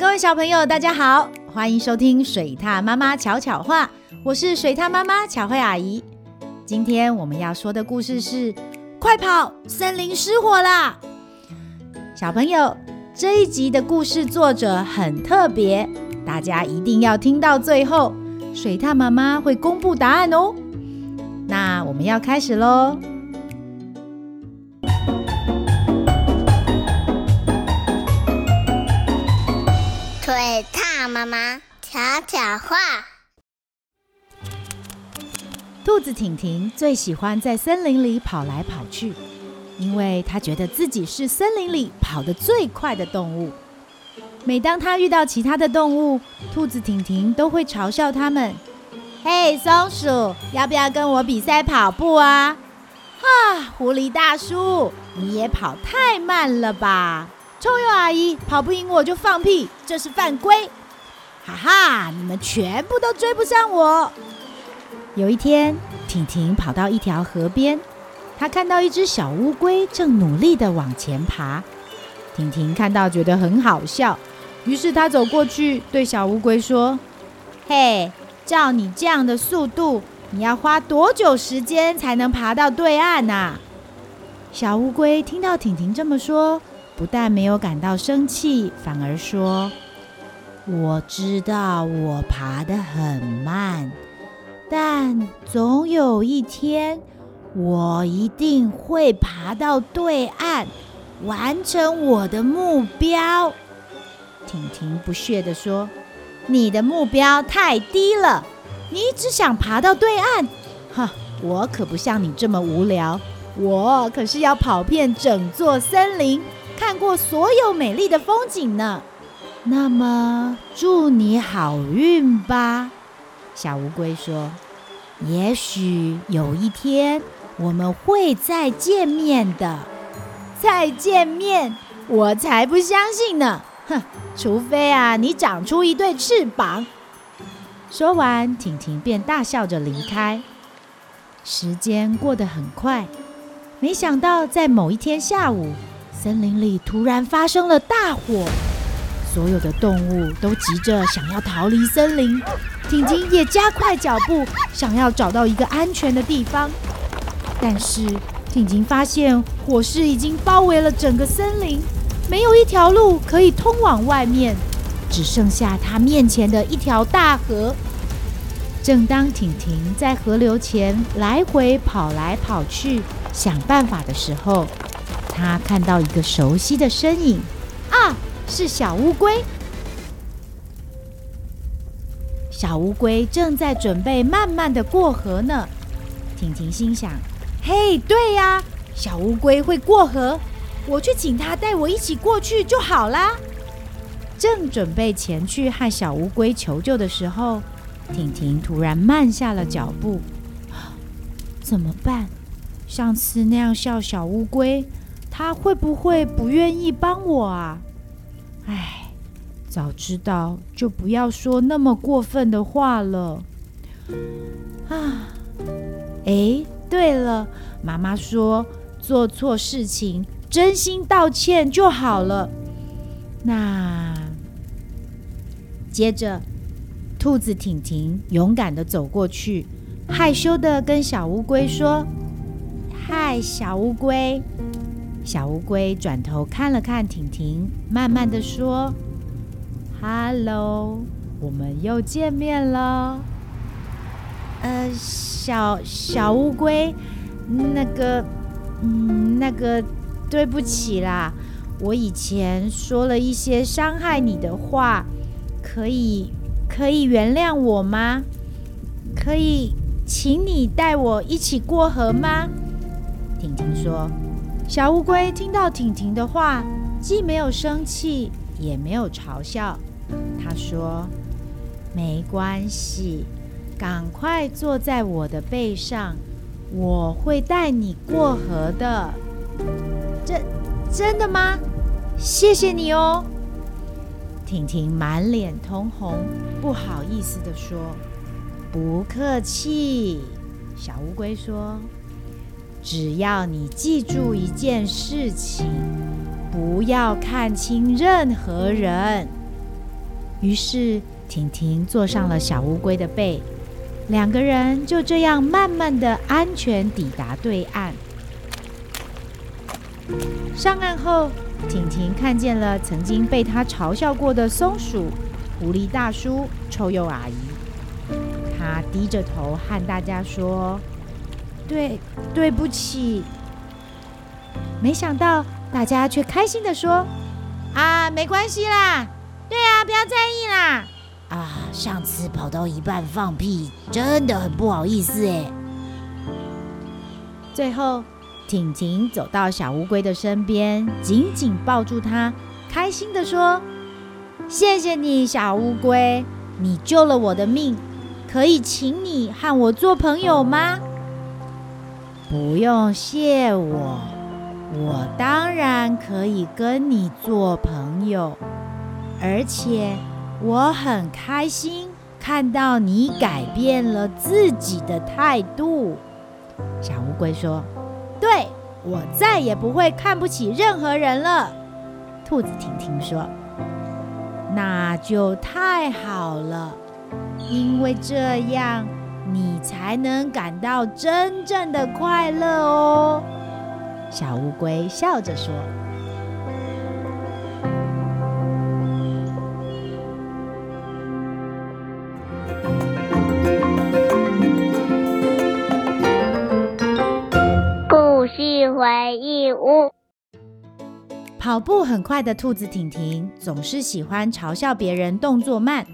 各位小朋友，大家好，欢迎收听水獭妈妈巧巧话，我是水獭妈妈巧慧阿姨。今天我们要说的故事是：快跑，森林失火啦！小朋友，这一集的故事作者很特别，大家一定要听到最后，水獭妈妈会公布答案哦。那我们要开始喽。水獭妈妈悄悄话。兔子婷婷最喜欢在森林里跑来跑去，因为她觉得自己是森林里跑得最快的动物。每当她遇到其他的动物，兔子婷婷都会嘲笑他们：“嘿，松鼠，要不要跟我比赛跑步啊？”“啊，狐狸大叔，你也跑太慢了吧？”臭鼬阿姨跑不赢我就放屁，这是犯规！哈哈，你们全部都追不上我。有一天，婷婷跑到一条河边，她看到一只小乌龟正努力地往前爬。婷婷看到觉得很好笑，于是她走过去对小乌龟说：“嘿，照你这样的速度，你要花多久时间才能爬到对岸呐？”小乌龟听到婷婷这么说，不但没有感到生气，反而说：“我知道我爬得很慢，但总有一天，我一定会爬到对岸，完成我的目标。”婷婷不屑地说：“你的目标太低了，你只想爬到对岸。哈，我可不像你这么无聊，我可是要跑遍整座森林。”看过所有美丽的风景呢，那么祝你好运吧。小乌龟说：“也许有一天我们会再见面的。”再见面？我才不相信呢！哼，除非啊，你长出一对翅膀。说完，婷婷便大笑着离开。时间过得很快，没想到在某一天下午。森林里突然发生了大火，所有的动物都急着想要逃离森林。婷婷也加快脚步，想要找到一个安全的地方。但是婷婷发现火势已经包围了整个森林，没有一条路可以通往外面，只剩下她面前的一条大河。正当婷婷在河流前来回跑来跑去，想办法的时候，他看到一个熟悉的身影，啊，是小乌龟。小乌龟正在准备慢慢的过河呢。婷婷心想：嘿，对呀，小乌龟会过河，我去请他带我一起过去就好啦。正准备前去和小乌龟求救的时候，婷婷突然慢下了脚步。怎么办？上次那样笑小乌龟。他会不会不愿意帮我啊？哎，早知道就不要说那么过分的话了。啊，哎，对了，妈妈说做错事情真心道歉就好了。那接着，兔子婷婷勇敢地走过去，害羞地跟小乌龟说：“嗨，小乌龟。”小乌龟转头看了看婷婷，慢慢的说：“Hello，我们又见面了。”呃，小小乌龟，那个，嗯，那个，对不起啦，我以前说了一些伤害你的话，可以可以原谅我吗？可以，请你带我一起过河吗？婷婷说。小乌龟听到婷婷的话，既没有生气，也没有嘲笑。他说：“没关系，赶快坐在我的背上，我会带你过河的。”真真的吗？谢谢你哦。婷婷满脸通红，不好意思地说：“不客气。”小乌龟说。只要你记住一件事情，不要看清任何人。于是婷婷坐上了小乌龟的背，两个人就这样慢慢的安全抵达对岸。上岸后，婷婷看见了曾经被她嘲笑过的松鼠、狐狸大叔、臭鼬阿姨。她低着头和大家说：“对，对不起。”没想到大家却开心的说：“啊，没关系啦，对啊，不要在意啦。啊，上次跑到一半放屁，真的很不好意思哎。”最后。婷婷走到小乌龟的身边，紧紧抱住它，开心的说：“谢谢你，小乌龟，你救了我的命。可以请你和我做朋友吗？”“不用谢我，我当然可以跟你做朋友。而且我很开心看到你改变了自己的态度。”小乌龟说。对，我再也不会看不起任何人了。兔子婷婷说：“那就太好了，因为这样你才能感到真正的快乐哦。”小乌龟笑着说。故事回忆屋。跑步很快的兔子婷婷总是喜欢嘲笑别人动作慢。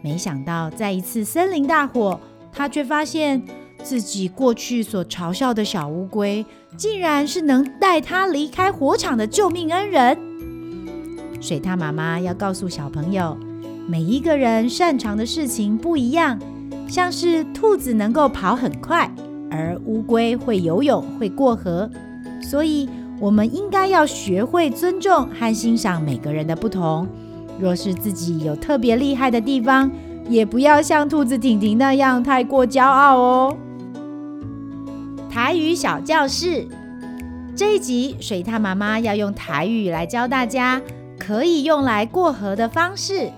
没想到，在一次森林大火，他却发现自己过去所嘲笑的小乌龟，竟然是能带他离开火场的救命恩人。水獭妈妈要告诉小朋友，每一个人擅长的事情不一样，像是兔子能够跑很快。而乌龟会游泳，会过河，所以我们应该要学会尊重和欣赏每个人的不同。若是自己有特别厉害的地方，也不要像兔子婷婷那样太过骄傲哦。台语小教室这一集，水獭妈妈要用台语来教大家可以用来过河的方式。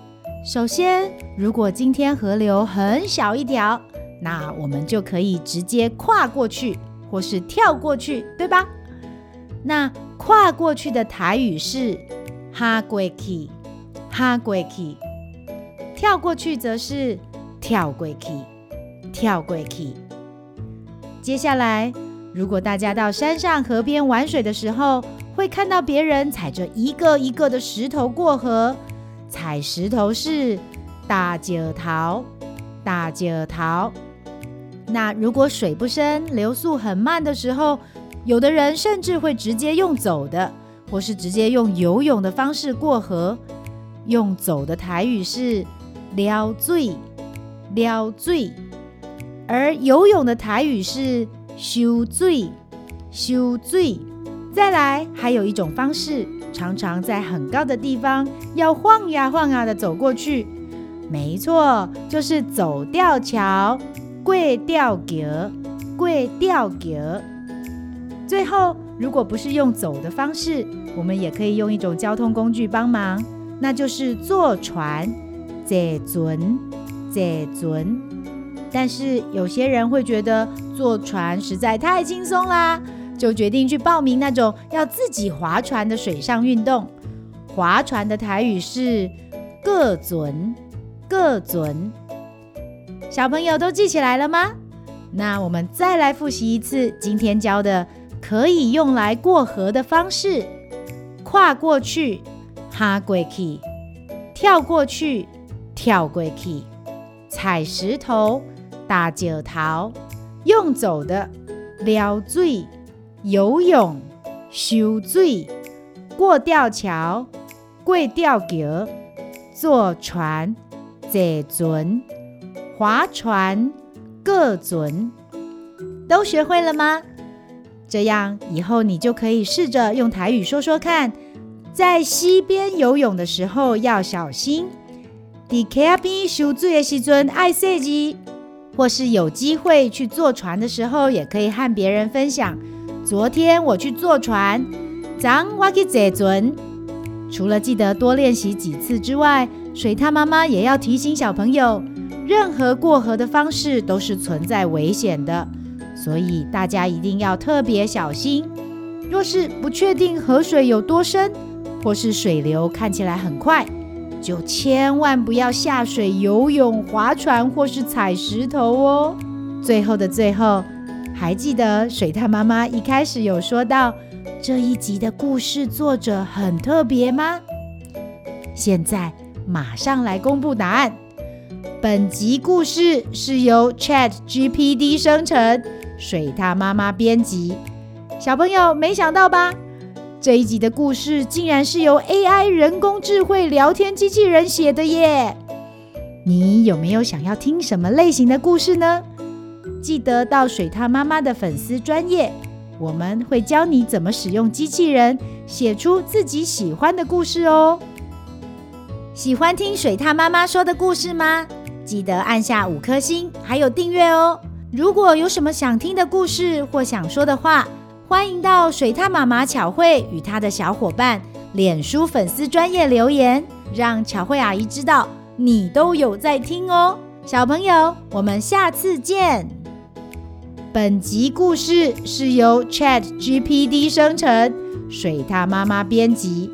首先，如果今天河流很小一条，那我们就可以直接跨过去，或是跳过去，对吧？那跨过去的台语是哈过去，哈过去；跳过去则是跳过去，跳过去。接下来，如果大家到山上河边玩水的时候，会看到别人踩着一个一个的石头过河，踩石头是大石头，大石头。那如果水不深、流速很慢的时候，有的人甚至会直接用走的，或是直接用游泳的方式过河。用走的台语是“撩水”，撩水；而游泳的台语是“修醉”，修醉。再来，还有一种方式，常常在很高的地方要晃呀晃呀的走过去。没错，就是走吊桥。过吊桥，过吊桥。最后，如果不是用走的方式，我们也可以用一种交通工具帮忙，那就是坐船。坐船，坐船。但是有些人会觉得坐船实在太轻松啦，就决定去报名那种要自己划船的水上运动。划船的台语是“各准，各准”。小朋友都记起来了吗？那我们再来复习一次今天教的可以用来过河的方式：跨过去，哈过去；跳过去，跳过去；踩石头，大石头；用走的，撩水；游泳，修水；过吊桥，过吊桥；坐船，坐船。划船、各船，都学会了吗？这样以后你就可以试着用台语说说看。在溪边游泳的时候要小心，在溪边游水的时阵爱细字，或是有机会去坐船的时候，也可以和别人分享。昨天我去坐船，昨我去坐船，除了记得多练习几次之外，水獭妈妈也要提醒小朋友，任何过河的方式都是存在危险的，所以大家一定要特别小心。若是不确定河水有多深，或是水流看起来很快，就千万不要下水游泳、划船或是踩石头哦。最后的最后，还记得水獭妈妈一开始有说到这一集的故事作者很特别吗？现在马上来公布答案。本集故事是由 ChatGPT 生成，水獭妈妈编辑。小朋友没想到吧？这一集的故事竟然是由 AI 人工智慧聊天机器人写的耶！你有没有想要听什么类型的故事呢？记得到水獭妈妈的粉丝专页，我们会教你怎么使用机器人写出自己喜欢的故事哦。喜欢听水獭妈妈说的故事吗？记得按下五颗星，还有订阅哦。如果有什么想听的故事或想说的话，欢迎到水獭妈妈巧慧与她的小伙伴脸书粉丝专业留言，让巧慧阿姨知道你都有在听哦。小朋友，我们下次见。本集故事是由 ChatGPT 生成，水獭妈妈编辑。